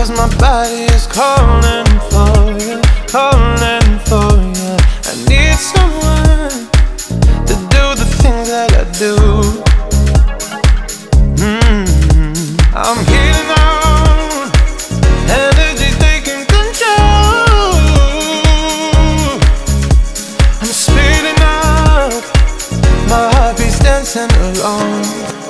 Cause my body is calling for you, calling for you. I need someone to do the things that I do. Mm, I'm out, energy taking control. I'm speeding up, my heartbeat's dancing along.